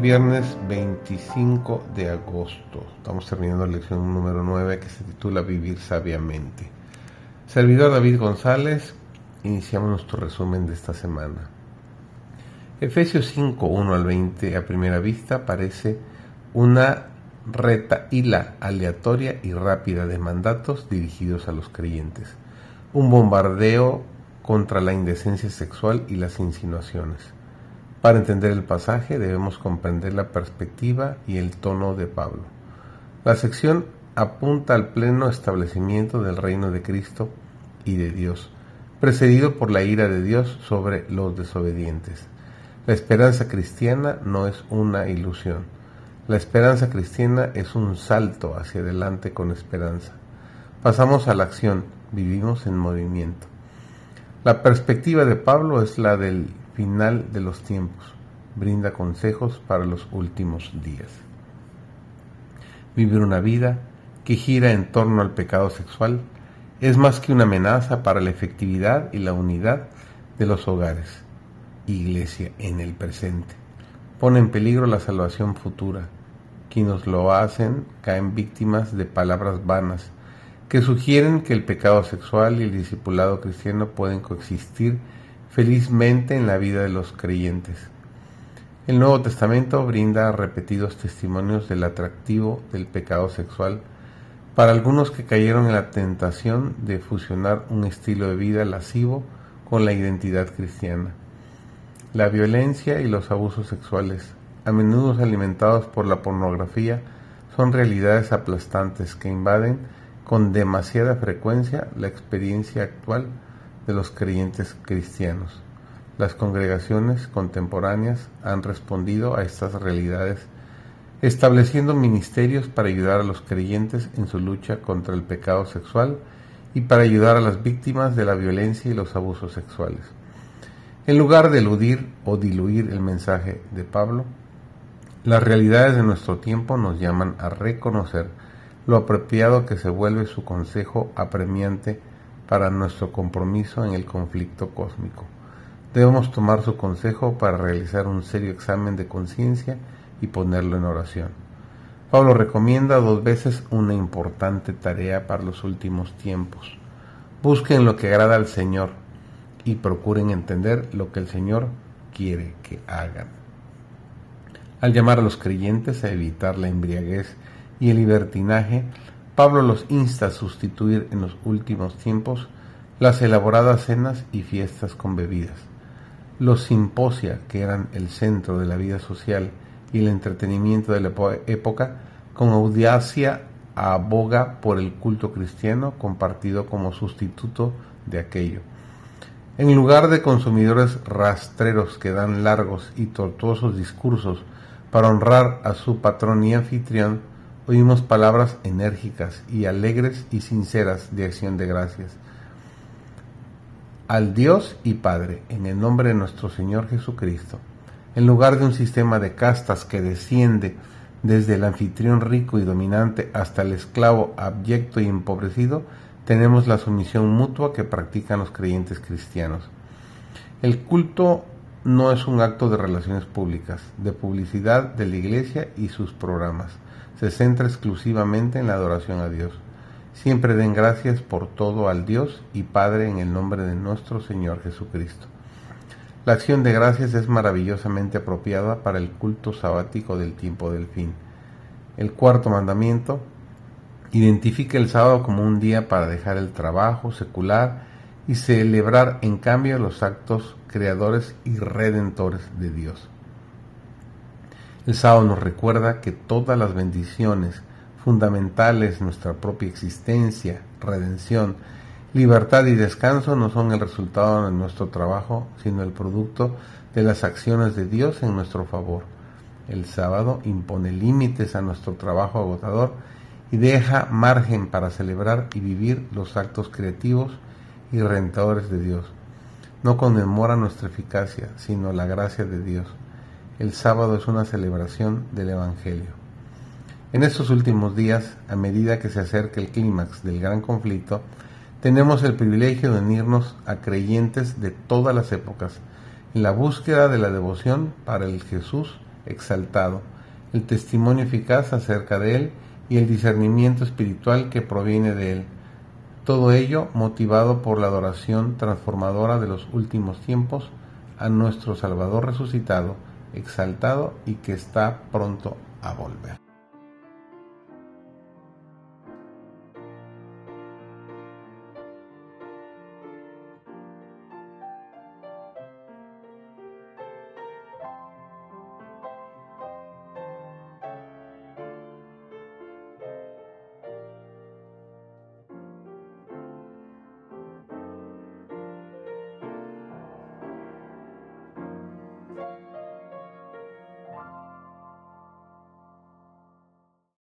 Viernes 25 de agosto. Estamos terminando la lección número 9 que se titula Vivir sabiamente. Servidor David González, iniciamos nuestro resumen de esta semana. Efesios 5, 1 al 20 a primera vista parece una reta hila aleatoria y rápida de mandatos dirigidos a los creyentes. Un bombardeo contra la indecencia sexual y las insinuaciones para entender el pasaje debemos comprender la perspectiva y el tono de Pablo. La sección apunta al pleno establecimiento del reino de Cristo y de Dios, precedido por la ira de Dios sobre los desobedientes. La esperanza cristiana no es una ilusión. La esperanza cristiana es un salto hacia adelante con esperanza. Pasamos a la acción, vivimos en movimiento. La perspectiva de Pablo es la del final de los tiempos. Brinda consejos para los últimos días. Vivir una vida que gira en torno al pecado sexual es más que una amenaza para la efectividad y la unidad de los hogares. Iglesia en el presente. Pone en peligro la salvación futura. Quienes lo hacen caen víctimas de palabras vanas que sugieren que el pecado sexual y el discipulado cristiano pueden coexistir felizmente en la vida de los creyentes. El Nuevo Testamento brinda repetidos testimonios del atractivo del pecado sexual para algunos que cayeron en la tentación de fusionar un estilo de vida lascivo con la identidad cristiana. La violencia y los abusos sexuales, a menudo alimentados por la pornografía, son realidades aplastantes que invaden con demasiada frecuencia la experiencia actual de los creyentes cristianos. Las congregaciones contemporáneas han respondido a estas realidades estableciendo ministerios para ayudar a los creyentes en su lucha contra el pecado sexual y para ayudar a las víctimas de la violencia y los abusos sexuales. En lugar de eludir o diluir el mensaje de Pablo, las realidades de nuestro tiempo nos llaman a reconocer lo apropiado que se vuelve su consejo apremiante para nuestro compromiso en el conflicto cósmico. Debemos tomar su consejo para realizar un serio examen de conciencia y ponerlo en oración. Pablo recomienda dos veces una importante tarea para los últimos tiempos. Busquen lo que agrada al Señor y procuren entender lo que el Señor quiere que hagan. Al llamar a los creyentes a evitar la embriaguez y el libertinaje, Pablo los insta a sustituir en los últimos tiempos las elaboradas cenas y fiestas con bebidas. Los simposia, que eran el centro de la vida social y el entretenimiento de la época, con audacia aboga por el culto cristiano compartido como sustituto de aquello. En lugar de consumidores rastreros que dan largos y tortuosos discursos para honrar a su patrón y anfitrión, oímos palabras enérgicas y alegres y sinceras de acción de gracias. Al Dios y Padre, en el nombre de nuestro Señor Jesucristo, en lugar de un sistema de castas que desciende desde el anfitrión rico y dominante hasta el esclavo abyecto y empobrecido, tenemos la sumisión mutua que practican los creyentes cristianos. El culto no es un acto de relaciones públicas, de publicidad de la iglesia y sus programas se centra exclusivamente en la adoración a Dios. Siempre den gracias por todo al Dios y Padre en el nombre de nuestro Señor Jesucristo. La acción de gracias es maravillosamente apropiada para el culto sabático del tiempo del fin. El cuarto mandamiento identifica el sábado como un día para dejar el trabajo secular y celebrar en cambio los actos creadores y redentores de Dios. El sábado nos recuerda que todas las bendiciones fundamentales, nuestra propia existencia, redención, libertad y descanso no son el resultado de nuestro trabajo, sino el producto de las acciones de Dios en nuestro favor. El sábado impone límites a nuestro trabajo agotador y deja margen para celebrar y vivir los actos creativos y rentadores de Dios. No conmemora nuestra eficacia, sino la gracia de Dios el sábado es una celebración del Evangelio. En estos últimos días, a medida que se acerca el clímax del gran conflicto, tenemos el privilegio de unirnos a creyentes de todas las épocas en la búsqueda de la devoción para el Jesús exaltado, el testimonio eficaz acerca de Él y el discernimiento espiritual que proviene de Él. Todo ello motivado por la adoración transformadora de los últimos tiempos a nuestro Salvador resucitado, exaltado y que está pronto a volver.